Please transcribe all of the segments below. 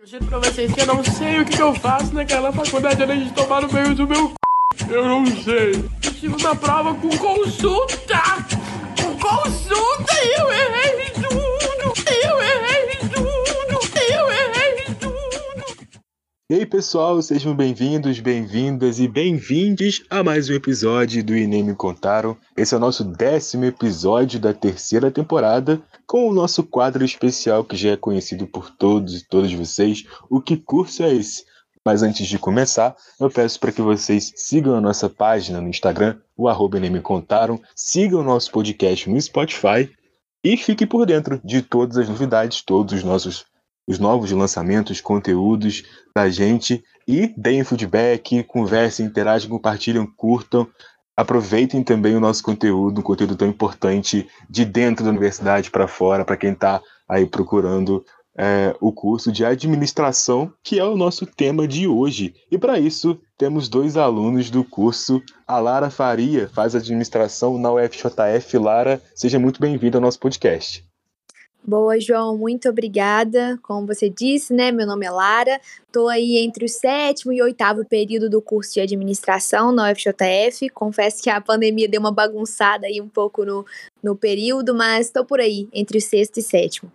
Eu juro pra vocês que eu não sei o que, eu faço naquela faculdade além de tomar no meio do meu c... Eu não sei. Eu estive na prova com consulta! Com consulta E aí, pessoal, sejam bem-vindos, bem-vindas e bem-vindes a mais um episódio do Inem Me Contaram. Esse é o nosso décimo episódio da terceira temporada, com o nosso quadro especial que já é conhecido por todos e todas vocês. O que curso é esse? Mas antes de começar, eu peço para que vocês sigam a nossa página no Instagram, o arroba Me Contaram, sigam o nosso podcast no Spotify e fiquem por dentro de todas as novidades, todos os nossos os novos lançamentos, conteúdos da gente e deem feedback, conversem, interagem, compartilhem, curtam. Aproveitem também o nosso conteúdo, um conteúdo tão importante de dentro da universidade para fora, para quem está aí procurando é, o curso de administração, que é o nosso tema de hoje. E para isso, temos dois alunos do curso. A Lara Faria faz administração na UFJF. Lara, seja muito bem-vinda ao nosso podcast. Boa, João, muito obrigada. Como você disse, né? Meu nome é Lara, estou aí entre o sétimo e oitavo período do curso de administração na UFJF. Confesso que a pandemia deu uma bagunçada aí um pouco no, no período, mas estou por aí, entre o sexto e sétimo.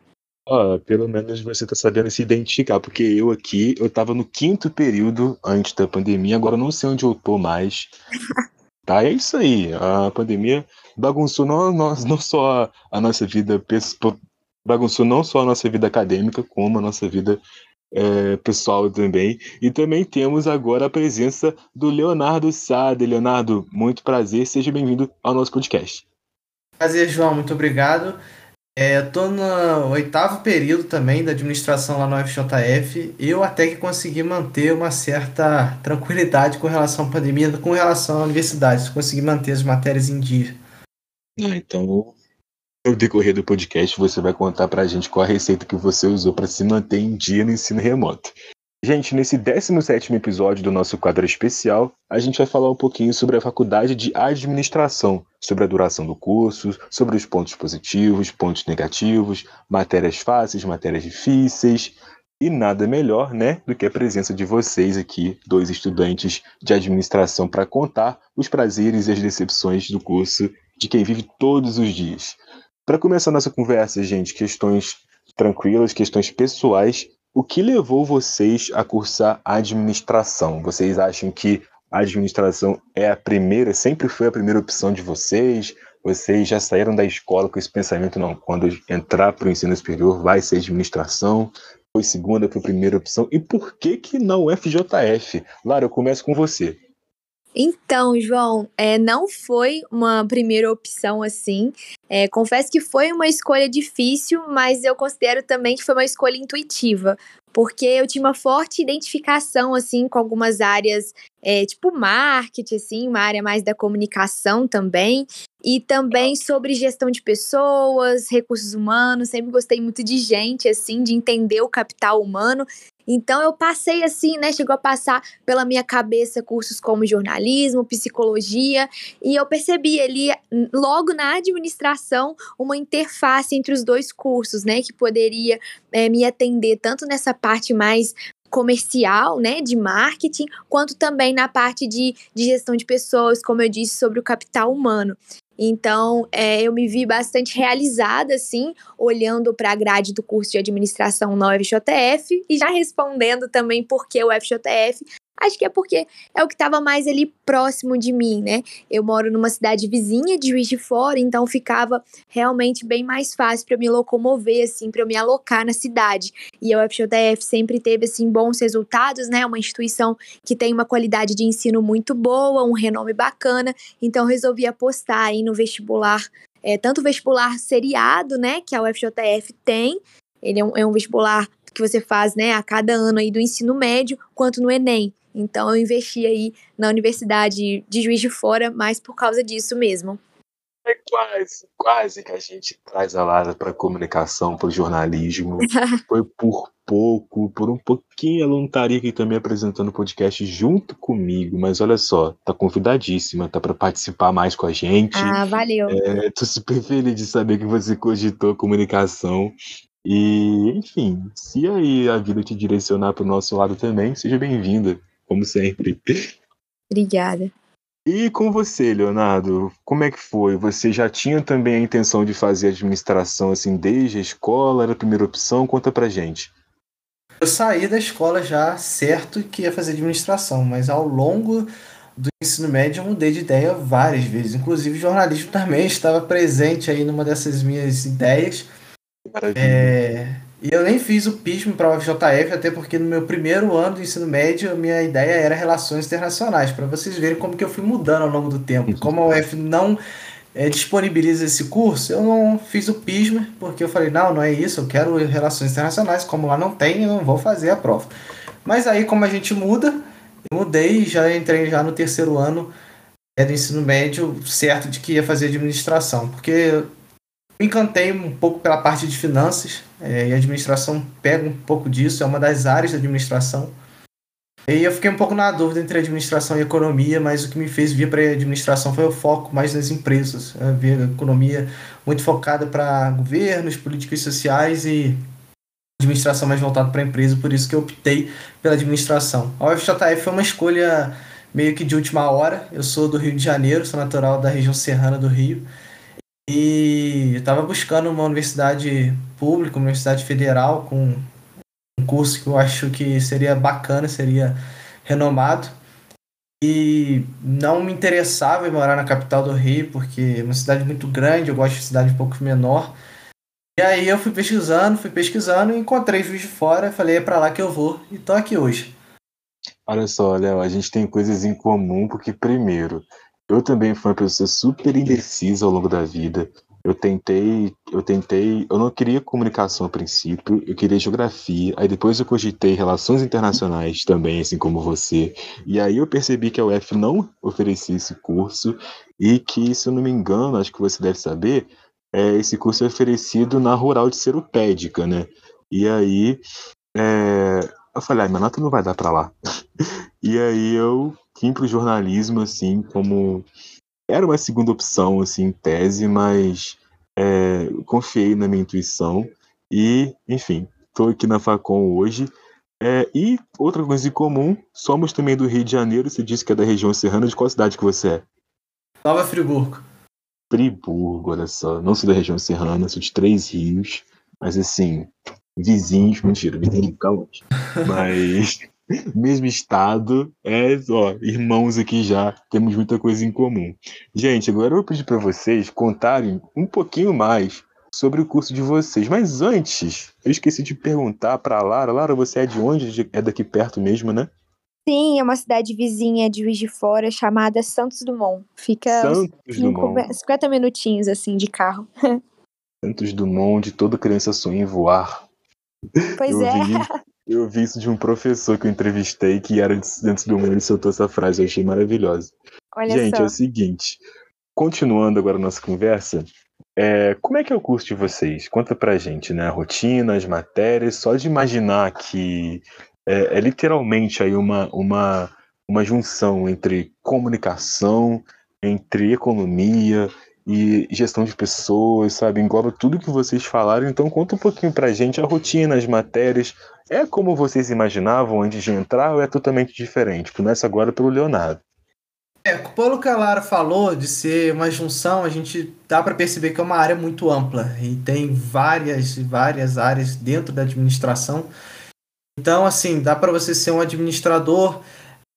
Ah, pelo menos você está sabendo se identificar, porque eu aqui, eu estava no quinto período antes da pandemia, agora não sei onde eu tô mais. tá, é isso aí. A pandemia bagunçou não, não, não só a nossa vida pessoal bagunçou não só a nossa vida acadêmica, como a nossa vida é, pessoal também. E também temos agora a presença do Leonardo Sade. Leonardo, muito prazer, seja bem-vindo ao nosso podcast. Prazer, João, muito obrigado. É, Estou no oitavo período também da administração lá no FJF. Eu até que consegui manter uma certa tranquilidade com relação à pandemia, com relação à universidade. Consegui manter as matérias em dia. Ah, então no decorrer do podcast, você vai contar pra gente qual a receita que você usou para se manter em dia no ensino remoto. Gente, nesse 17 episódio do nosso quadro especial, a gente vai falar um pouquinho sobre a faculdade de administração, sobre a duração do curso, sobre os pontos positivos, pontos negativos, matérias fáceis, matérias difíceis. E nada melhor, né, do que a presença de vocês aqui, dois estudantes de administração, para contar os prazeres e as decepções do curso de quem vive todos os dias. Para começar nossa conversa, gente, questões tranquilas, questões pessoais. O que levou vocês a cursar administração? Vocês acham que a administração é a primeira, sempre foi a primeira opção de vocês? Vocês já saíram da escola com esse pensamento, não, quando entrar para o ensino superior vai ser administração? Foi segunda, foi primeira opção? E por que que não FJF? Lara, eu começo com você. Então, João, é, não foi uma primeira opção assim. É, confesso que foi uma escolha difícil, mas eu considero também que foi uma escolha intuitiva, porque eu tinha uma forte identificação assim com algumas áreas, é, tipo marketing, assim, uma área mais da comunicação também, e também sobre gestão de pessoas, recursos humanos. Sempre gostei muito de gente, assim, de entender o capital humano. Então eu passei assim, né? Chegou a passar pela minha cabeça cursos como jornalismo, psicologia, e eu percebi ali, logo na administração, uma interface entre os dois cursos, né? Que poderia é, me atender tanto nessa parte mais comercial, né, de marketing, quanto também na parte de, de gestão de pessoas, como eu disse, sobre o capital humano. Então, é, eu me vi bastante realizada, assim, olhando para a grade do curso de administração na UFJF e já respondendo também por que o UFJF, Acho que é porque é o que estava mais ali próximo de mim, né? Eu moro numa cidade vizinha de Juiz de Fora, então ficava realmente bem mais fácil para me locomover, assim, para eu me alocar na cidade. E a UFJF sempre teve, assim, bons resultados, né? Uma instituição que tem uma qualidade de ensino muito boa, um renome bacana, então resolvi apostar aí no vestibular, é, tanto o vestibular seriado, né, que a UFJF tem, ele é um, é um vestibular que você faz, né, a cada ano aí do ensino médio, quanto no Enem. Então eu investi aí na Universidade de Juiz de Fora, mais por causa disso mesmo. É quase, quase que a gente traz a Lara para comunicação, para o jornalismo. Foi por pouco, por um pouquinho, ela não estaria aqui também apresentando o podcast junto comigo, mas olha só, tá convidadíssima, tá para participar mais com a gente. Ah, valeu. É, tô super feliz de saber que você cogitou comunicação. E, enfim, se aí a vida te direcionar para o nosso lado também, seja bem-vinda, como sempre. Obrigada. E com você, Leonardo, como é que foi? Você já tinha também a intenção de fazer administração assim desde a escola? Era a primeira opção? Conta pra gente. Eu saí da escola já certo que ia fazer administração, mas ao longo do ensino médio eu mudei de ideia várias vezes. Inclusive, jornalismo também estava presente aí numa dessas minhas ideias. É, e eu nem fiz o PISM para o FJF, até porque no meu primeiro ano do ensino médio, a minha ideia era relações internacionais, para vocês verem como que eu fui mudando ao longo do tempo. Como a UF não é, disponibiliza esse curso, eu não fiz o PISM, porque eu falei, não, não é isso, eu quero relações internacionais, como lá não tem, eu não vou fazer a prova. Mas aí, como a gente muda, eu mudei e já entrei já no terceiro ano é, do ensino médio, certo de que ia fazer administração, porque me encantei um pouco pela parte de finanças, é, e administração pega um pouco disso, é uma das áreas da administração. E eu fiquei um pouco na dúvida entre administração e economia, mas o que me fez vir para a administração foi o foco mais nas empresas. Vi a economia muito focada para governos, políticas sociais e administração mais voltada para a empresa, por isso que eu optei pela administração. A UFJF foi uma escolha meio que de última hora. Eu sou do Rio de Janeiro, sou natural da região serrana do Rio. E estava buscando uma universidade pública, uma universidade federal, com um curso que eu acho que seria bacana, seria renomado. E não me interessava em morar na capital do Rio, porque é uma cidade muito grande, eu gosto de cidade um pouco menor. E aí eu fui pesquisando, fui pesquisando, encontrei Juiz de Fora, falei, é para lá que eu vou, e tô aqui hoje. Olha só, Léo, a gente tem coisas em comum, porque primeiro, eu também fui uma pessoa super indecisa ao longo da vida. Eu tentei, eu tentei, eu não queria comunicação a princípio, eu queria geografia, aí depois eu cogitei relações internacionais também, assim como você. E aí eu percebi que a UF não oferecia esse curso e que, se eu não me engano, acho que você deve saber, é, esse curso é oferecido na Rural de Seropédica, né? E aí é, eu falei, ah, minha nota não vai dar para lá. e aí eu vim pro jornalismo, assim, como. Era uma segunda opção, assim, em tese, mas é, confiei na minha intuição. E, enfim, estou aqui na Facom hoje. É, e outra coisa em comum, somos também do Rio de Janeiro. Você disse que é da região serrana. De qual cidade que você é? Nova Friburgo. Friburgo, olha só. Não sou da região serrana, sou de Três Rios. Mas assim, vizinhos, mentira, vizinho fica longe. Mas mesmo estado, é, ó, irmãos aqui já, temos muita coisa em comum. Gente, agora eu vou pedir para vocês contarem um pouquinho mais sobre o curso de vocês. Mas antes, eu esqueci de perguntar para Lara. Lara, você é de onde? É daqui perto mesmo, né? Sim, é uma cidade vizinha de Juiz de Fora chamada Santos Dumont. Fica Santos cinco- Dumont. 50 minutinhos assim de carro. Santos Dumont, de toda criança sonha em voar. Pois eu é. Vi, eu vi isso de um professor que eu entrevistei que era de Santos Dumont, ele soltou essa frase, eu achei maravilhosa. Olha Gente, só. é o seguinte, continuando agora a nossa conversa, é, como é que é o curso de vocês? Conta pra gente, né? A rotina, as matérias, só de imaginar que é, é literalmente aí uma, uma, uma junção entre comunicação, entre economia e gestão de pessoas, sabe? Engloba tudo que vocês falaram. Então conta um pouquinho pra gente a rotina, as matérias. É como vocês imaginavam antes de entrar ou é totalmente diferente? Começa agora pelo Leonardo. É, pelo que a Lara falou de ser uma junção, a gente dá para perceber que é uma área muito ampla e tem várias e várias áreas dentro da administração. Então, assim, dá para você ser um administrador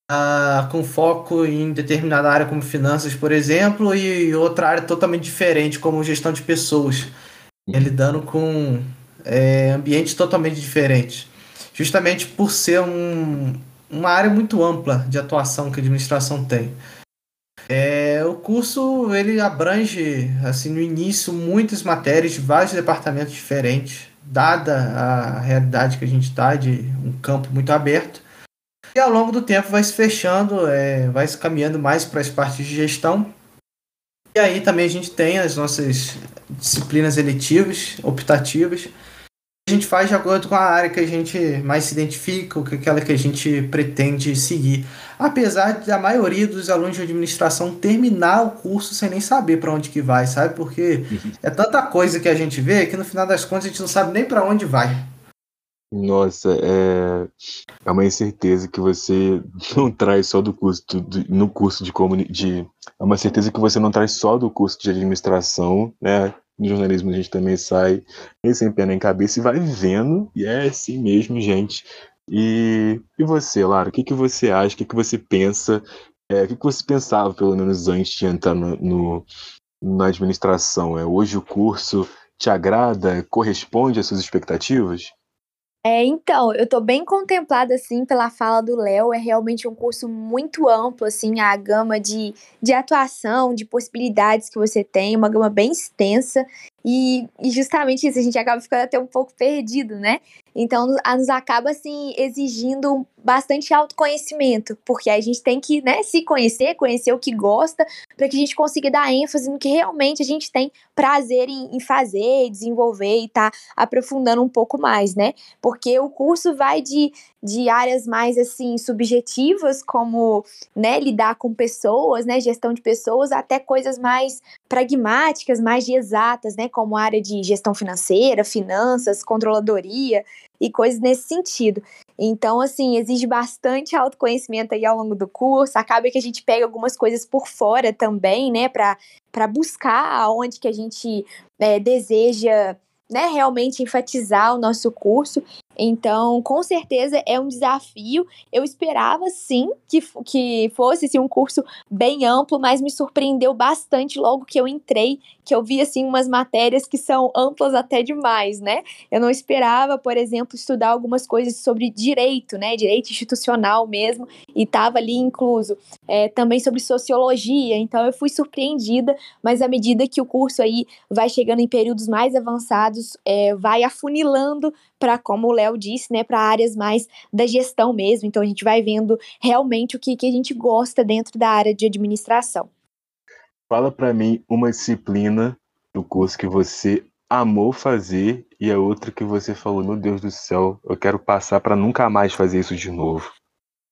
ah, com foco em determinada área como finanças, por exemplo, e outra área totalmente diferente como gestão de pessoas, é, lidando com é, ambientes totalmente diferentes. Justamente por ser um, uma área muito ampla de atuação que a administração tem. É, o curso ele abrange assim no início muitas matérias de vários departamentos diferentes, dada a realidade que a gente está de um campo muito aberto. E ao longo do tempo vai se fechando, é, vai se caminhando mais para as partes de gestão. E aí também a gente tem as nossas disciplinas eletivas, optativas, a gente faz de acordo com a área que a gente mais se identifica, ou que aquela que a gente pretende seguir. Apesar da maioria dos alunos de administração terminar o curso sem nem saber para onde que vai, sabe? Porque é tanta coisa que a gente vê que no final das contas a gente não sabe nem para onde vai. Nossa, é, é uma incerteza que você não traz só do curso do, no curso de comunicação. É uma certeza que você não traz só do curso de administração, né? No jornalismo a gente também sai sem pé nem cabeça e vai vivendo, e é assim mesmo, gente. E, e você, Lara, o que, que você acha, o que, que você pensa, é, o que, que você pensava, pelo menos antes de entrar no, no na administração? É, hoje o curso te agrada, corresponde às suas expectativas? É, então, eu tô bem contemplada, assim, pela fala do Léo. É realmente um curso muito amplo, assim, a gama de, de atuação, de possibilidades que você tem, uma gama bem extensa. E, e justamente isso, a gente acaba ficando até um pouco perdido, né? Então, nos acaba, assim, exigindo bastante autoconhecimento, porque a gente tem que, né, se conhecer, conhecer o que gosta, para que a gente consiga dar ênfase no que realmente a gente tem prazer em, em fazer, desenvolver e tá aprofundando um pouco mais, né? Porque o curso vai de, de áreas mais, assim, subjetivas, como, né, lidar com pessoas, né, gestão de pessoas, até coisas mais pragmáticas, mais de exatas, né, como área de gestão financeira, finanças, controladoria, e coisas nesse sentido. Então, assim, exige bastante autoconhecimento aí ao longo do curso. Acaba que a gente pega algumas coisas por fora também, né, para buscar aonde que a gente é, deseja né, realmente enfatizar o nosso curso. Então, com certeza é um desafio. Eu esperava sim que, que fosse assim, um curso bem amplo, mas me surpreendeu bastante logo que eu entrei, que eu vi assim umas matérias que são amplas até demais, né? Eu não esperava, por exemplo, estudar algumas coisas sobre direito, né? Direito institucional mesmo, e estava ali incluso é, também sobre sociologia. Então eu fui surpreendida, mas à medida que o curso aí vai chegando em períodos mais avançados, é, vai afunilando para, como o Léo disse, né, para áreas mais da gestão mesmo. Então a gente vai vendo realmente o que, que a gente gosta dentro da área de administração. Fala para mim uma disciplina do curso que você amou fazer e a outra que você falou, meu Deus do céu, eu quero passar para nunca mais fazer isso de novo.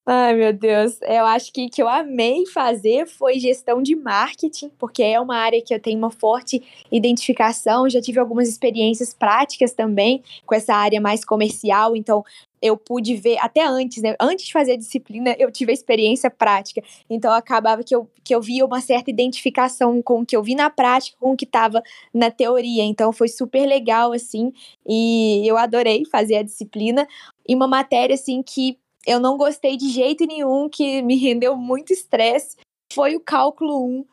Ai, meu Deus. Eu acho que que eu amei fazer foi gestão de marketing, porque é uma área que eu tenho uma forte identificação. Já tive algumas experiências práticas também com essa área mais comercial, então eu pude ver até antes, né? Antes de fazer a disciplina, eu tive a experiência prática. Então acabava que eu, que eu via uma certa identificação com o que eu vi na prática, com o que estava na teoria. Então foi super legal, assim, e eu adorei fazer a disciplina. E uma matéria, assim, que eu não gostei de jeito nenhum, que me rendeu muito estresse, foi o cálculo 1.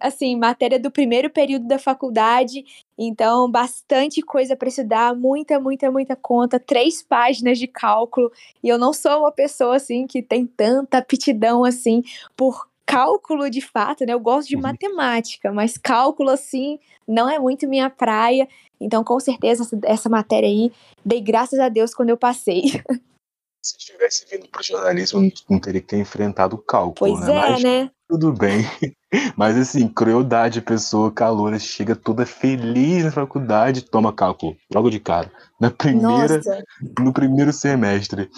Assim, matéria do primeiro período da faculdade, então bastante coisa para estudar, muita, muita, muita conta, três páginas de cálculo, e eu não sou uma pessoa assim que tem tanta aptidão assim por cálculo de fato, né? Eu gosto de uhum. matemática, mas cálculo assim não é muito minha praia. Então, com certeza, essa, essa matéria aí, dei graças a Deus quando eu passei. se tivesse vindo para o jornalismo, não teria que ter enfrentado o cálculo. Pois né? é, Mas, né? Tudo bem. Mas assim, crueldade, pessoa caloura, chega toda feliz na faculdade, toma cálculo, logo de cara. Na primeira, Nossa. no primeiro semestre.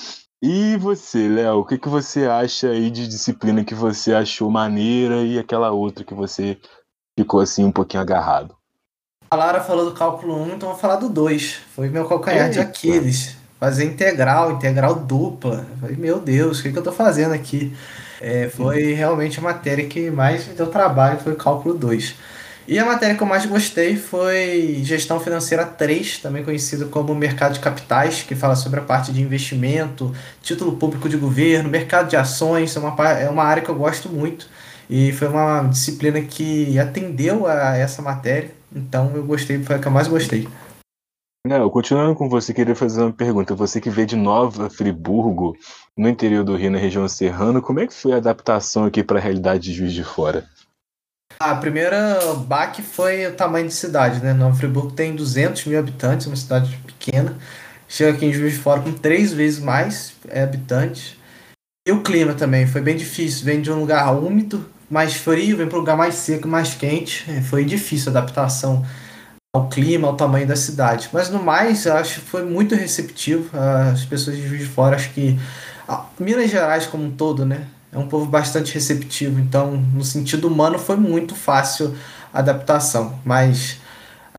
E você, Léo, o que, que você acha aí de disciplina que você achou maneira e aquela outra que você ficou assim um pouquinho agarrado? A Lara falou do cálculo 1, então vou falar do 2. Foi meu calcanhar Eita. de Aquiles fazer integral, integral dupla. Eu falei, meu Deus, o que, que eu estou fazendo aqui? É, foi realmente a matéria que mais me deu trabalho, foi o cálculo 2. E a matéria que eu mais gostei foi Gestão Financeira 3, também conhecido como Mercado de Capitais, que fala sobre a parte de investimento, título público de governo, mercado de ações, é uma, é uma área que eu gosto muito. E foi uma disciplina que atendeu a essa matéria, então eu gostei, foi a que eu mais gostei. Não, continuando com você, queria fazer uma pergunta. Você que veio de Nova Friburgo, no interior do Rio, na região serrana, como é que foi a adaptação aqui para a realidade de Juiz de Fora? A primeira baque foi o tamanho de cidade, né? Nova Friburgo tem 200 mil habitantes, uma cidade pequena. Chega aqui em Juiz de Fora com três vezes mais é, habitantes. E o clima também foi bem difícil. Vem de um lugar úmido, mais frio, vem para um lugar mais seco, mais quente. É, foi difícil a adaptação ao clima, ao tamanho da cidade. Mas no mais, acho que foi muito receptivo. As pessoas de Juiz de Fora, acho que Minas Gerais como um todo, né? É um povo bastante receptivo. Então, no sentido humano, foi muito fácil a adaptação. Mas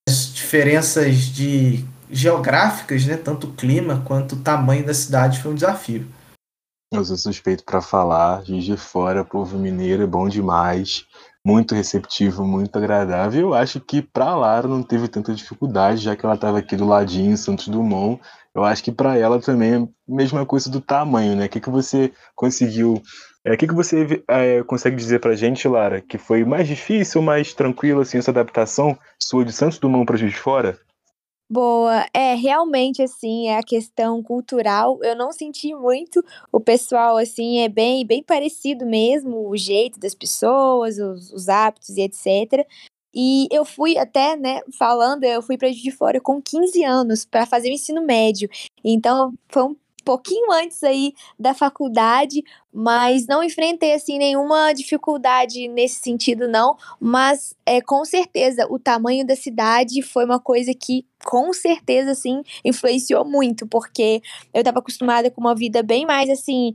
as diferenças de geográficas, né? Tanto o clima quanto o tamanho da cidade foi um desafio. Eu sou suspeito para falar, Juiz de Fora, povo mineiro é bom demais muito receptivo, muito agradável. Eu acho que para Lara não teve tanta dificuldade, já que ela estava aqui do ladinho, em Santos Dumont. Eu acho que para ela também é a mesma coisa do tamanho, né? O que, que você conseguiu. É, o que, que você é, consegue dizer para gente, Lara, que foi mais difícil, mais tranquilo, assim, essa adaptação sua de Santos Dumont para Juiz de Fora? Boa, é realmente assim, é a questão cultural. Eu não senti muito. O pessoal assim é bem bem parecido mesmo, o jeito das pessoas, os, os hábitos e etc. E eu fui até, né, falando, eu fui para de Fora com 15 anos para fazer o ensino médio. Então, foi um pouquinho antes aí da faculdade, mas não enfrentei assim nenhuma dificuldade nesse sentido não, mas é com certeza o tamanho da cidade foi uma coisa que com certeza assim influenciou muito, porque eu estava acostumada com uma vida bem mais assim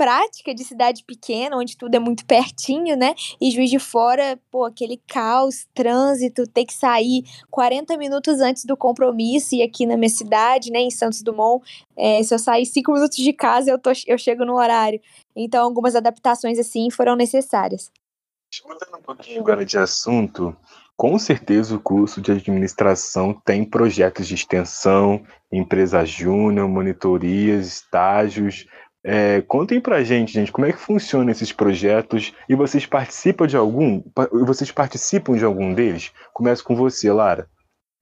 prática de cidade pequena, onde tudo é muito pertinho, né? E Juiz de Fora, pô, aquele caos, trânsito, ter que sair 40 minutos antes do compromisso e aqui na minha cidade, né, em Santos Dumont, é, se eu sair 5 minutos de casa, eu, tô, eu chego no horário. Então, algumas adaptações, assim, foram necessárias. Mudando um pouquinho agora de assunto, com certeza o curso de administração tem projetos de extensão, empresa júnior, monitorias, estágios, é, contem pra gente, gente, como é que funcionam esses projetos e vocês participam de algum? Vocês participam de algum deles? Começo com você, Lara.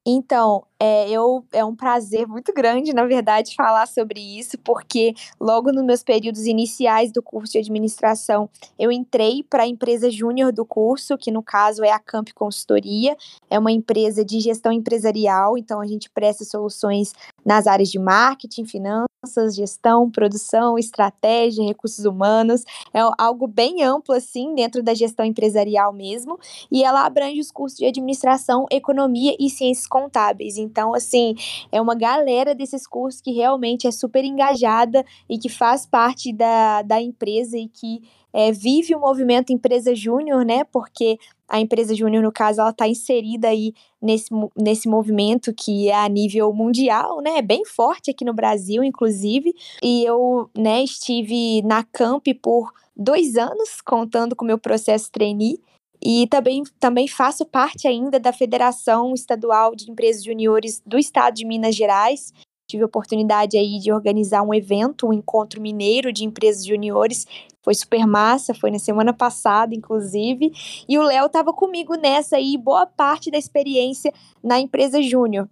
Então, é, eu, é um prazer muito grande, na verdade, falar sobre isso, porque logo nos meus períodos iniciais do curso de administração, eu entrei para a empresa júnior do curso, que no caso é a Camp Consultoria, é uma empresa de gestão empresarial, então a gente presta soluções nas áreas de marketing, finanças, gestão, produção, estratégia, recursos humanos, é algo bem amplo assim dentro da gestão empresarial mesmo, e ela abrange os cursos de administração, economia e ciências contábeis. Então, assim, é uma galera desses cursos que realmente é super engajada e que faz parte da, da empresa e que é, vive o movimento empresa júnior, né? Porque a empresa júnior, no caso, ela está inserida aí nesse, nesse movimento que é a nível mundial, né? É bem forte aqui no Brasil, inclusive. E eu, né, estive na Camp por dois anos, contando com o meu processo trainee. E também, também faço parte ainda da Federação Estadual de Empresas Juniores do Estado de Minas Gerais. Tive a oportunidade aí de organizar um evento, um encontro mineiro de empresas juniores. Foi super massa, foi na semana passada, inclusive. E o Léo estava comigo nessa aí, boa parte da experiência na empresa júnior.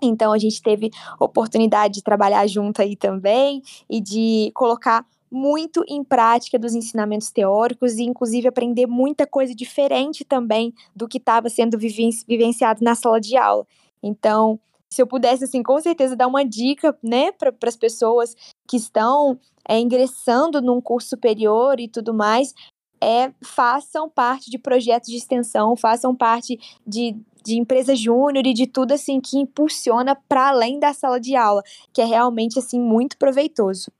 Então a gente teve oportunidade de trabalhar junto aí também e de colocar muito em prática dos ensinamentos teóricos e, inclusive, aprender muita coisa diferente também do que estava sendo vivenciado na sala de aula. Então, se eu pudesse, assim, com certeza dar uma dica, né, para as pessoas que estão é, ingressando num curso superior e tudo mais, é façam parte de projetos de extensão, façam parte de, de empresa júnior e de tudo assim que impulsiona para além da sala de aula, que é realmente assim muito proveitoso.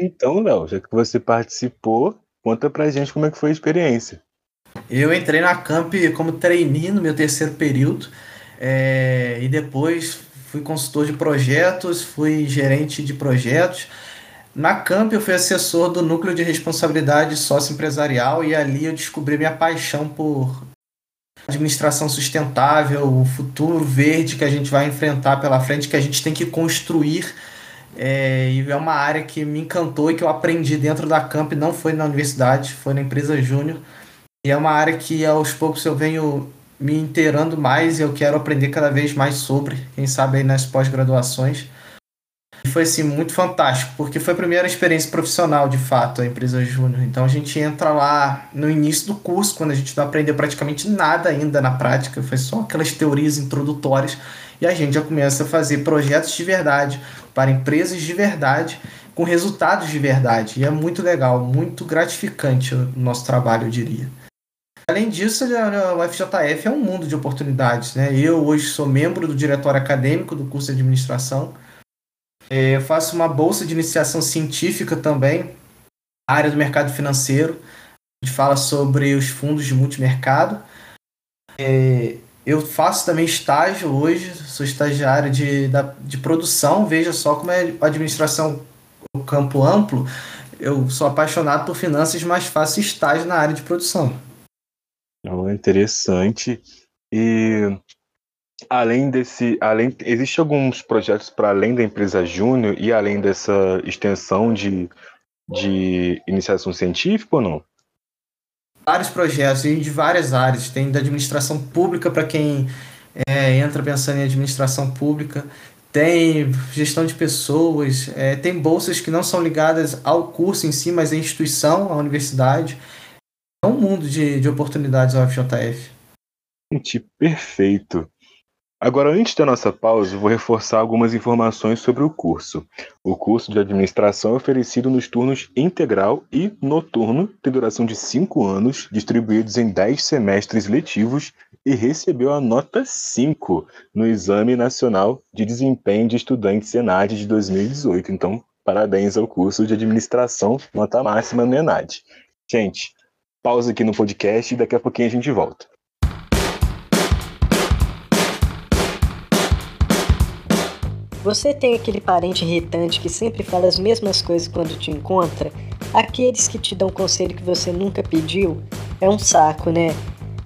Então, Léo, já que você participou, conta pra gente como é que foi a experiência. Eu entrei na Camp como trainee no meu terceiro período é, e depois fui consultor de projetos, fui gerente de projetos. Na Camp eu fui assessor do núcleo de responsabilidade sócio-empresarial e ali eu descobri minha paixão por administração sustentável, o futuro verde que a gente vai enfrentar pela frente, que a gente tem que construir é, e é uma área que me encantou e que eu aprendi dentro da Camp, não foi na universidade, foi na empresa júnior. E é uma área que aos poucos eu venho me inteirando mais e eu quero aprender cada vez mais sobre, quem sabe aí nas pós-graduações. E foi assim muito fantástico, porque foi a primeira experiência profissional, de fato, a empresa júnior. Então a gente entra lá no início do curso, quando a gente não aprendeu praticamente nada ainda na prática, foi só aquelas teorias introdutórias e a gente já começa a fazer projetos de verdade para empresas de verdade com resultados de verdade. E é muito legal, muito gratificante o nosso trabalho, eu diria. Além disso, o FJF é um mundo de oportunidades. Né? Eu hoje sou membro do diretório acadêmico do curso de administração. É, eu faço uma bolsa de iniciação científica também, área do mercado financeiro. A gente fala sobre os fundos de multimercado. É, eu faço também estágio hoje, sou estagiário de, de produção. Veja só como é a administração, o campo amplo. Eu sou apaixonado por finanças, mas faço estágio na área de produção. Oh, interessante. E além desse, além, existe alguns projetos para além da empresa Júnior e além dessa extensão de, de iniciação científica ou não? Vários projetos de várias áreas. Tem da administração pública para quem é, entra pensando em administração pública. Tem gestão de pessoas, é, tem bolsas que não são ligadas ao curso em si, mas à instituição, à universidade é um mundo de, de oportunidades ao FJF. Gente, perfeito. Agora, antes da nossa pausa, vou reforçar algumas informações sobre o curso. O curso de administração é oferecido nos turnos integral e noturno, tem duração de 5 anos, distribuídos em 10 semestres letivos e recebeu a nota 5 no Exame Nacional de Desempenho de Estudante Senad de 2018. Então, parabéns ao curso de administração, nota máxima no ENAD. Gente, pausa aqui no podcast e daqui a pouquinho a gente volta. Você tem aquele parente irritante que sempre fala as mesmas coisas quando te encontra? Aqueles que te dão conselho que você nunca pediu? É um saco, né?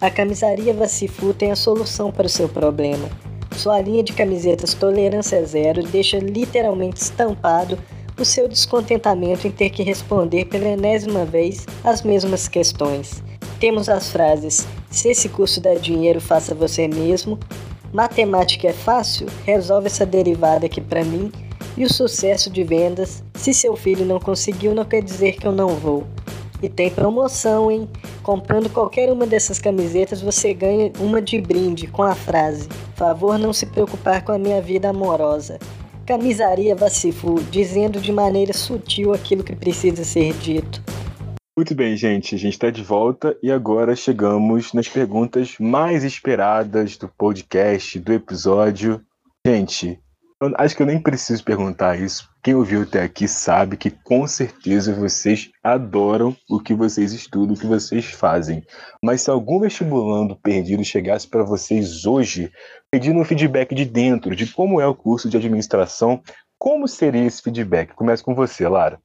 A camisaria Vacifu tem a solução para o seu problema. Sua linha de camisetas Tolerância Zero deixa literalmente estampado o seu descontentamento em ter que responder pela enésima vez as mesmas questões. Temos as frases: se esse curso dá dinheiro, faça você mesmo. Matemática é fácil? Resolve essa derivada aqui para mim. E o sucesso de vendas: se seu filho não conseguiu, não quer dizer que eu não vou. E tem promoção, hein? Comprando qualquer uma dessas camisetas, você ganha uma de brinde com a frase: Favor não se preocupar com a minha vida amorosa. Camisaria Vacifu, dizendo de maneira sutil aquilo que precisa ser dito. Muito bem, gente, a gente está de volta e agora chegamos nas perguntas mais esperadas do podcast, do episódio. Gente, acho que eu nem preciso perguntar isso. Quem ouviu até aqui sabe que com certeza vocês adoram o que vocês estudam, o que vocês fazem. Mas se algum vestibulando perdido chegasse para vocês hoje, pedindo um feedback de dentro, de como é o curso de administração, como seria esse feedback? Começa com você, Lara.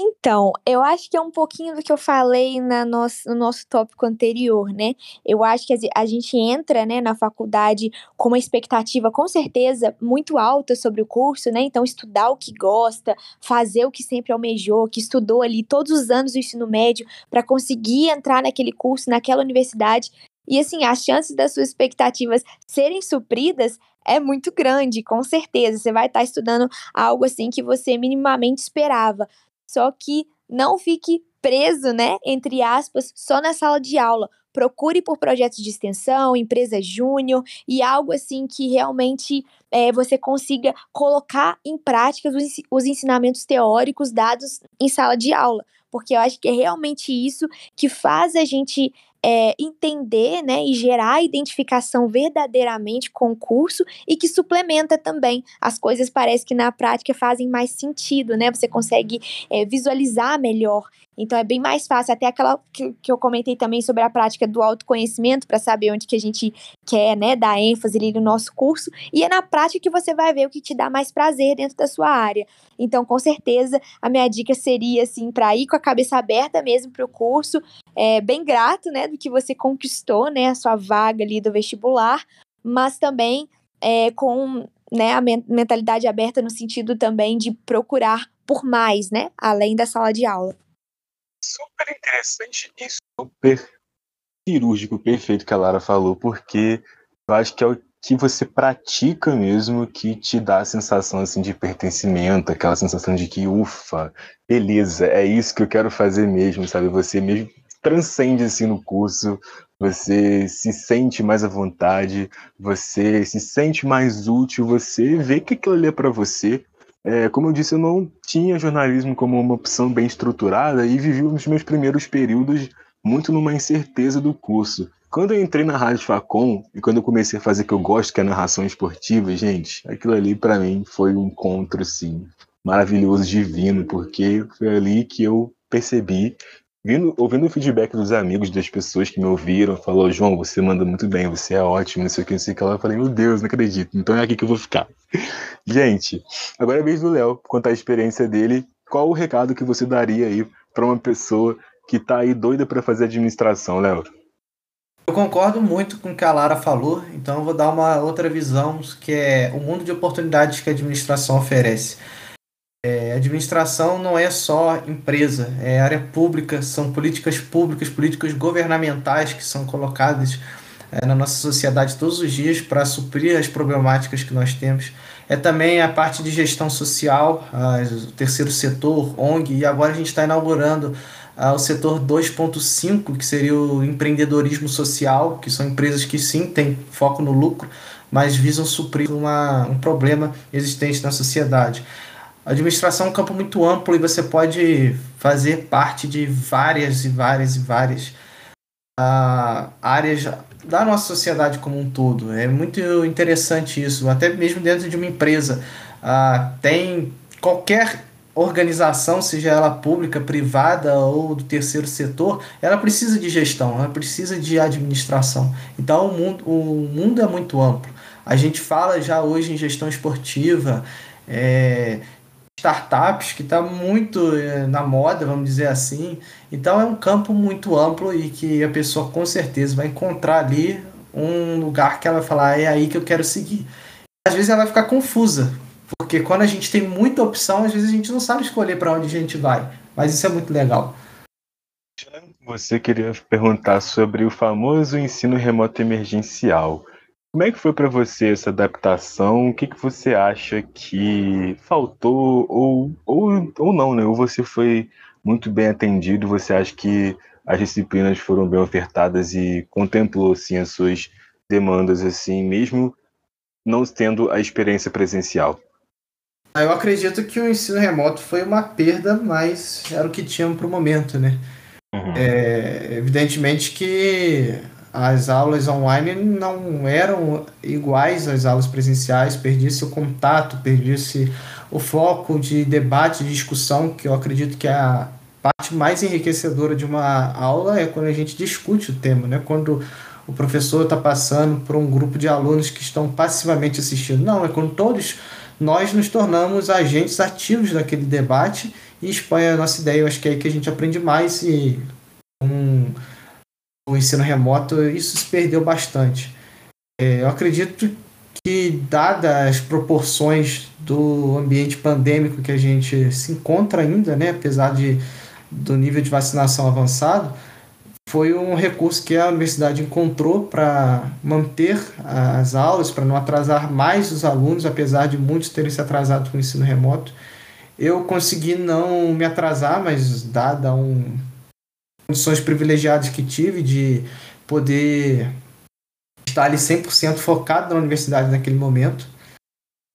Então, eu acho que é um pouquinho do que eu falei na nosso, no nosso tópico anterior, né? Eu acho que a gente entra né, na faculdade com uma expectativa, com certeza, muito alta sobre o curso, né? Então, estudar o que gosta, fazer o que sempre almejou, que estudou ali todos os anos do ensino médio para conseguir entrar naquele curso, naquela universidade. E assim, as chances das suas expectativas serem supridas é muito grande, com certeza. Você vai estar estudando algo assim que você minimamente esperava. Só que não fique preso, né, entre aspas, só na sala de aula. Procure por projetos de extensão, empresa júnior e algo assim que realmente é, você consiga colocar em prática os, os ensinamentos teóricos dados em sala de aula. Porque eu acho que é realmente isso que faz a gente é, entender né, e gerar a identificação verdadeiramente com o curso e que suplementa também. As coisas parece que na prática fazem mais sentido, né? Você consegue é, visualizar melhor. Então é bem mais fácil, até aquela que, que eu comentei também sobre a prática do autoconhecimento, para saber onde que a gente quer, né, dar ênfase ali no nosso curso, e é na prática que você vai ver o que te dá mais prazer dentro da sua área. Então, com certeza, a minha dica seria, assim, para ir com a cabeça aberta mesmo para o curso, é, bem grato, né, que você conquistou, né, a sua vaga ali do vestibular, mas também é, com né, a mentalidade aberta no sentido também de procurar por mais, né, além da sala de aula super interessante e super cirúrgico, perfeito que a Lara falou, porque eu acho que é o que você pratica mesmo que te dá a sensação assim de pertencimento, aquela sensação de que ufa, beleza, é isso que eu quero fazer mesmo, sabe? Você mesmo transcende assim no curso, você se sente mais à vontade, você se sente mais útil, você vê que aquilo ali é para você é, como eu disse, eu não tinha jornalismo como uma opção bem estruturada e vivi os meus primeiros períodos muito numa incerteza do curso. Quando eu entrei na Rádio Facom e quando eu comecei a fazer o que eu gosto, que é narração esportiva, gente, aquilo ali para mim foi um encontro assim maravilhoso, divino, porque foi ali que eu percebi, vindo, ouvindo o feedback dos amigos, das pessoas que me ouviram, falou, João, você manda muito bem, você é ótimo, não sei o que, não sei o que lá. Eu falei, meu Deus, não acredito, então é aqui que eu vou ficar. Gente, agora é vez do Léo contar a experiência dele. Qual o recado que você daria aí para uma pessoa que tá aí doida para fazer administração, Léo? Eu concordo muito com o que a Lara falou, então eu vou dar uma outra visão, que é o mundo de oportunidades que a administração oferece. É, administração não é só empresa, é área pública, são políticas públicas, políticas governamentais que são colocadas é, na nossa sociedade todos os dias para suprir as problemáticas que nós temos. É também a parte de gestão social, o terceiro setor, ONG, e agora a gente está inaugurando o setor 2.5, que seria o empreendedorismo social, que são empresas que sim têm foco no lucro, mas visam suprir uma, um problema existente na sociedade. Administração é um campo muito amplo e você pode fazer parte de várias e várias e várias uh, áreas da nossa sociedade como um todo. É muito interessante isso, até mesmo dentro de uma empresa. Uh, tem qualquer organização, seja ela pública, privada ou do terceiro setor, ela precisa de gestão, ela precisa de administração. Então o mundo, o mundo é muito amplo. A gente fala já hoje em gestão esportiva, é, startups, que está muito é, na moda, vamos dizer assim. Então é um campo muito amplo e que a pessoa com certeza vai encontrar ali um lugar que ela vai falar, é aí que eu quero seguir. Às vezes ela vai ficar confusa, porque quando a gente tem muita opção, às vezes a gente não sabe escolher para onde a gente vai. Mas isso é muito legal. Você queria perguntar sobre o famoso ensino remoto emergencial. Como é que foi para você essa adaptação? O que, que você acha que faltou ou, ou, ou não, né? Ou você foi muito bem atendido? Você acha que as disciplinas foram bem ofertadas e contemplou assim as suas demandas assim, mesmo não tendo a experiência presencial? Ah, eu acredito que o ensino remoto foi uma perda, mas era o que tínhamos para o momento, né? Uhum. É, evidentemente que as aulas online não eram iguais às aulas presenciais, perdia-se o contato, perdia-se o foco de debate, de discussão, que eu acredito que é a parte mais enriquecedora de uma aula é quando a gente discute o tema, né? Quando o professor está passando por um grupo de alunos que estão passivamente assistindo. Não, é quando todos nós nos tornamos agentes ativos daquele debate e expõe a nossa ideia. Eu acho que é aí que a gente aprende mais e um, o ensino remoto isso se perdeu bastante. É, eu acredito que, dadas as proporções do ambiente pandêmico que a gente se encontra ainda, né, apesar de, do nível de vacinação avançado, foi um recurso que a universidade encontrou para manter as aulas, para não atrasar mais os alunos, apesar de muitos terem se atrasado com o ensino remoto. Eu consegui não me atrasar, mas dada um condições privilegiadas que tive de poder estar ali 100% focado na universidade naquele momento.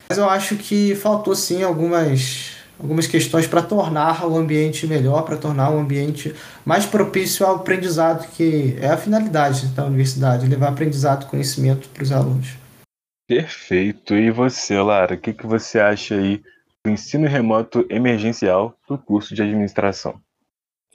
Mas eu acho que faltou sim algumas algumas questões para tornar o ambiente melhor, para tornar o ambiente mais propício ao aprendizado, que é a finalidade da universidade, levar aprendizado e conhecimento para os alunos. Perfeito. E você, Lara, o que, que você acha aí do ensino remoto emergencial do curso de administração?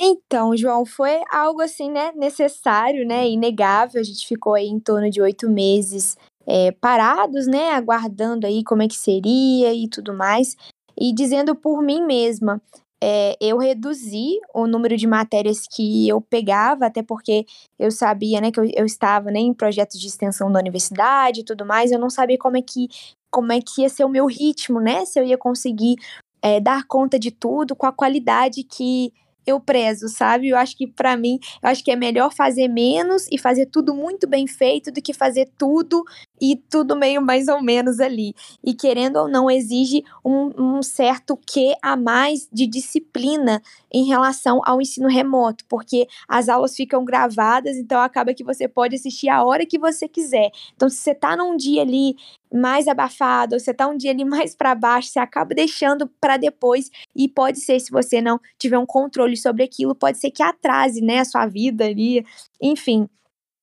Então, João, foi algo assim, né, necessário, né, inegável. A gente ficou aí em torno de oito meses é, parados, né, aguardando aí como é que seria e tudo mais. E dizendo por mim mesma, é, eu reduzi o número de matérias que eu pegava, até porque eu sabia, né, que eu, eu estava né, em projetos de extensão da universidade e tudo mais, eu não sabia como é que como é que ia ser o meu ritmo, né, se eu ia conseguir é, dar conta de tudo com a qualidade que eu prezo, sabe? Eu acho que para mim, eu acho que é melhor fazer menos e fazer tudo muito bem feito do que fazer tudo e tudo meio mais ou menos ali. E querendo ou não, exige um, um certo que a mais de disciplina em relação ao ensino remoto, porque as aulas ficam gravadas, então acaba que você pode assistir a hora que você quiser. Então, se você está num dia ali mais abafado, você está um dia ali mais para baixo, você acaba deixando para depois e pode ser se você não tiver um controle sobre aquilo, pode ser que atrase, né, a sua vida ali, enfim.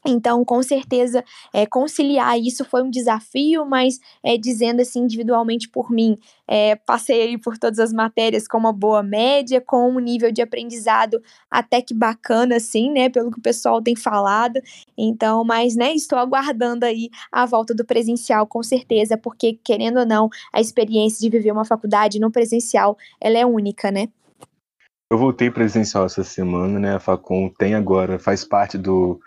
Então, com certeza, é, conciliar isso foi um desafio, mas é, dizendo assim individualmente por mim, é, passei por todas as matérias com uma boa média, com um nível de aprendizado até que bacana, assim, né, pelo que o pessoal tem falado. Então, mas, né, estou aguardando aí a volta do presencial, com certeza, porque, querendo ou não, a experiência de viver uma faculdade no presencial, ela é única, né? Eu voltei presencial essa semana, né, a Facom tem agora, faz parte do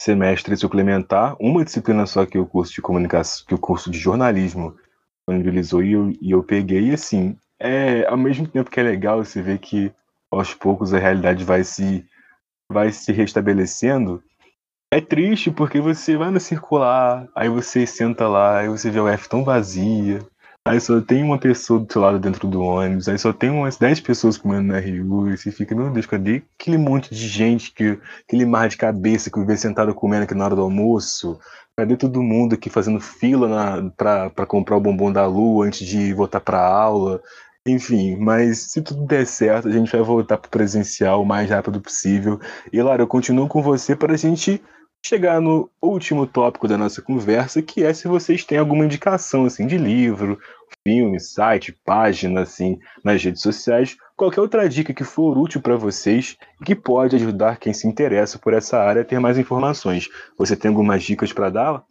semestre suplementar, uma disciplina só que o curso de comunicação, que o curso de jornalismo disponibilizou e eu, e eu peguei, e assim, é, ao mesmo tempo que é legal você ver que aos poucos a realidade vai se vai se restabelecendo, é triste porque você vai no circular, aí você senta lá, aí você vê o F tão vazia, Aí só tem uma pessoa do seu lado dentro do ônibus, aí só tem umas 10 pessoas comendo na RU, e você fica, meu Deus, cadê aquele monte de gente, que, aquele mar de cabeça que vê sentado comendo aqui na hora do almoço? Cadê todo mundo aqui fazendo fila na, pra, pra comprar o bombom da lua antes de voltar pra aula? Enfim, mas se tudo der certo, a gente vai voltar pro presencial o mais rápido possível. E, Lara, eu continuo com você para a gente chegar no último tópico da nossa conversa, que é se vocês têm alguma indicação assim de livro, filme, site, página assim nas redes sociais, qualquer outra dica que for útil para vocês e que pode ajudar quem se interessa por essa área a ter mais informações. Você tem algumas dicas para dar?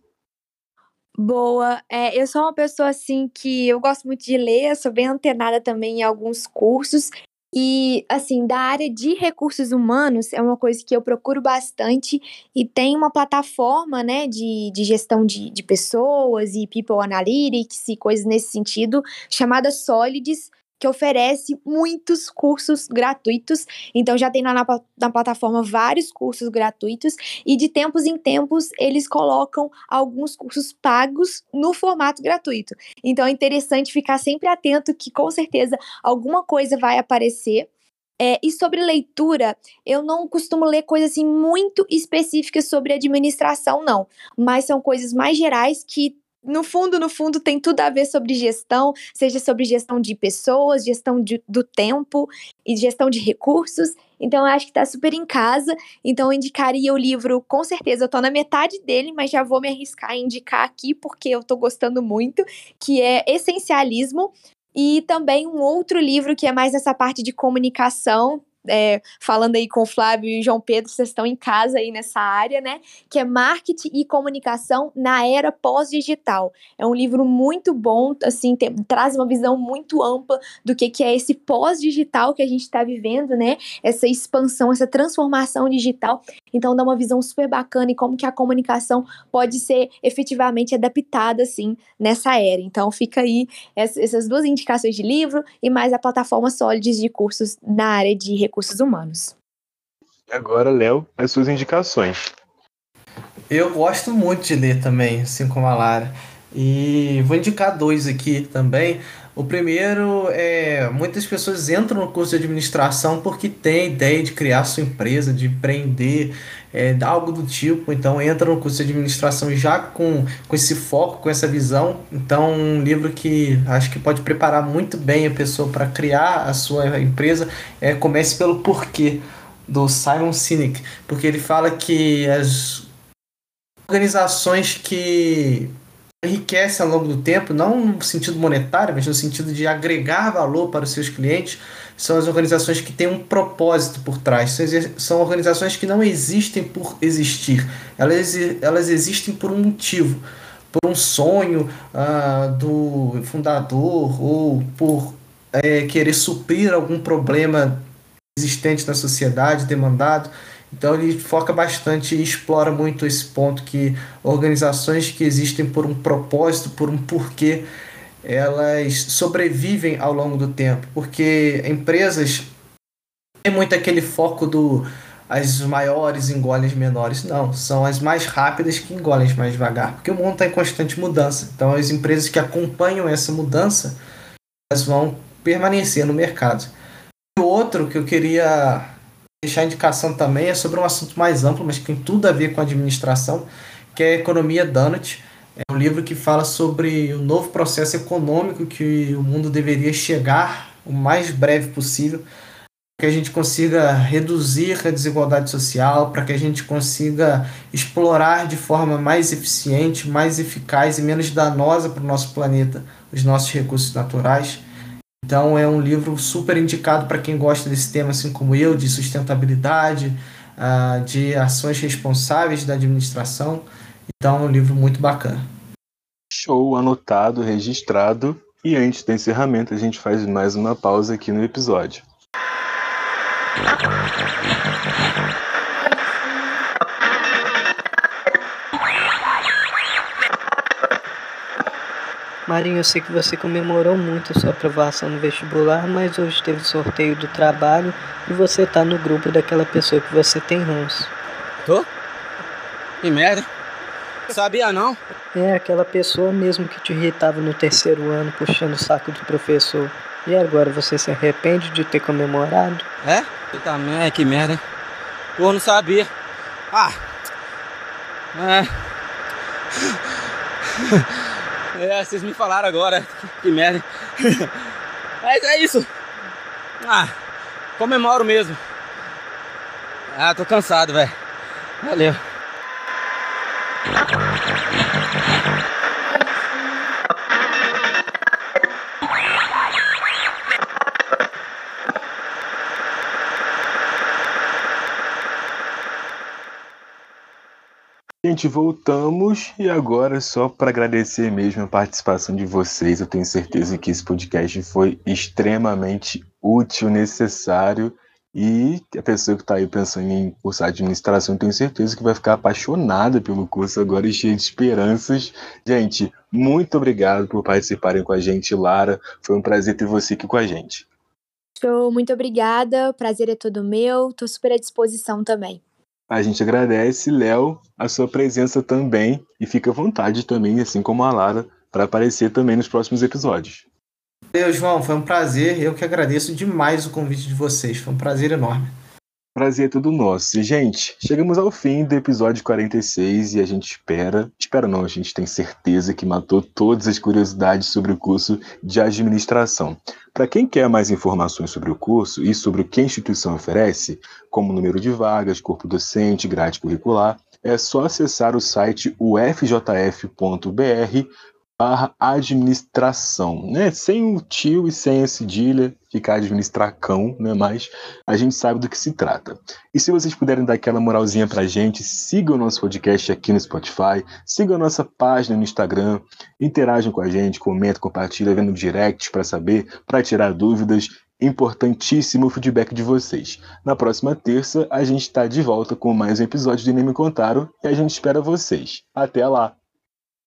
Boa. É, eu sou uma pessoa assim que eu gosto muito de ler, sou bem antenada também em alguns cursos e, assim, da área de recursos humanos é uma coisa que eu procuro bastante e tem uma plataforma, né, de, de gestão de, de pessoas e People Analytics e coisas nesse sentido, chamada Solids, que oferece muitos cursos gratuitos. Então já tem lá na, na, plataforma vários cursos gratuitos e de tempos em tempos eles colocam alguns cursos pagos no formato gratuito. Então é interessante ficar sempre atento que com certeza alguma coisa vai aparecer. É, e sobre leitura, eu não costumo ler coisas assim muito específicas sobre administração, não. Mas são coisas mais gerais que no fundo, no fundo, tem tudo a ver sobre gestão, seja sobre gestão de pessoas, gestão de, do tempo e gestão de recursos. Então, eu acho que está super em casa. Então, eu indicaria o livro, com certeza, eu estou na metade dele, mas já vou me arriscar a indicar aqui, porque eu estou gostando muito, que é Essencialismo. E também um outro livro que é mais nessa parte de comunicação, é, falando aí com o Flávio e o João Pedro, vocês estão em casa aí nessa área, né? Que é Marketing e Comunicação na Era Pós-Digital. É um livro muito bom, assim, tem, traz uma visão muito ampla do que, que é esse pós-digital que a gente está vivendo, né? Essa expansão, essa transformação digital. Então dá uma visão super bacana e como que a comunicação pode ser efetivamente adaptada, assim, nessa era. Então fica aí essas duas indicações de livro e mais a plataforma Solides de cursos na área de recursos humanos. E agora, Léo, as suas indicações. Eu gosto muito de ler também, assim como a Lara. E vou indicar dois aqui também. O primeiro é muitas pessoas entram no curso de administração porque tem a ideia de criar sua empresa, de empreender, é, algo do tipo. Então entram no curso de administração já com, com esse foco, com essa visão. Então um livro que acho que pode preparar muito bem a pessoa para criar a sua empresa é Comece pelo Porquê do Simon Sinek, porque ele fala que as organizações que enriquece ao longo do tempo, não no sentido monetário, mas no sentido de agregar valor para os seus clientes, são as organizações que têm um propósito por trás. São organizações que não existem por existir, elas, elas existem por um motivo, por um sonho uh, do fundador ou por é, querer suprir algum problema existente na sociedade, demandado. Então ele foca bastante e explora muito esse ponto que organizações que existem por um propósito, por um porquê, elas sobrevivem ao longo do tempo, porque empresas têm muito aquele foco do as maiores engolem as menores. Não, são as mais rápidas que engolem as mais devagar, porque o mundo está em constante mudança. Então, as empresas que acompanham essa mudança, elas vão permanecer no mercado. E outro que eu queria deixar indicação também é sobre um assunto mais amplo, mas que tem tudo a ver com a administração, que é a Economia Donut. É um livro que fala sobre o novo processo econômico que o mundo deveria chegar o mais breve possível que a gente consiga reduzir a desigualdade social, para que a gente consiga explorar de forma mais eficiente, mais eficaz e menos danosa para o nosso planeta os nossos recursos naturais. Então é um livro super indicado para quem gosta desse tema, assim como eu, de sustentabilidade, ah, de ações responsáveis da administração. Então é um livro muito bacana. Show, anotado, registrado. E antes do encerramento, a gente faz mais uma pausa aqui no episódio. Marinho, eu sei que você comemorou muito a sua aprovação no vestibular, mas hoje teve sorteio do trabalho e você tá no grupo daquela pessoa que você tem ranço. Tô? Que merda. Sabia não? É aquela pessoa mesmo que te irritava no terceiro ano puxando o saco do professor. E agora você se arrepende de ter comemorado? É? Também, é, que merda, hein? Pô, não sabia. Ah! É. É, vocês me falaram agora. Que merda. Mas é isso. Ah, comemoro mesmo. Ah, tô cansado, velho. Valeu. Gente, voltamos e agora só para agradecer mesmo a participação de vocês. Eu tenho certeza que esse podcast foi extremamente útil, necessário e a pessoa que está aí pensando em cursar administração, tenho certeza que vai ficar apaixonada pelo curso agora e cheia de esperanças. Gente, muito obrigado por participarem com a gente, Lara. Foi um prazer ter você aqui com a gente. Show, muito obrigada. O prazer é todo meu. Estou super à disposição também. A gente agradece, Léo, a sua presença também e fica à vontade também, assim como a Lara, para aparecer também nos próximos episódios. Valeu, João, foi um prazer. Eu que agradeço demais o convite de vocês. Foi um prazer enorme. Prazer é tudo nosso. E, gente, chegamos ao fim do episódio 46 e a gente espera, espera não, a gente tem certeza que matou todas as curiosidades sobre o curso de administração. Para quem quer mais informações sobre o curso e sobre o que a instituição oferece, como número de vagas, corpo docente, grade curricular, é só acessar o site ufjf.br barra administração, né? Sem o tio e sem a cedilha, ficar administracão, né? Mas a gente sabe do que se trata. E se vocês puderem dar aquela moralzinha pra gente, sigam o nosso podcast aqui no Spotify, sigam a nossa página no Instagram, interajam com a gente, comentem, compartilhem, vendo direct para saber, para tirar dúvidas. Importantíssimo o feedback de vocês. Na próxima terça, a gente está de volta com mais um episódio de Nem Me Contaram e a gente espera vocês. Até lá!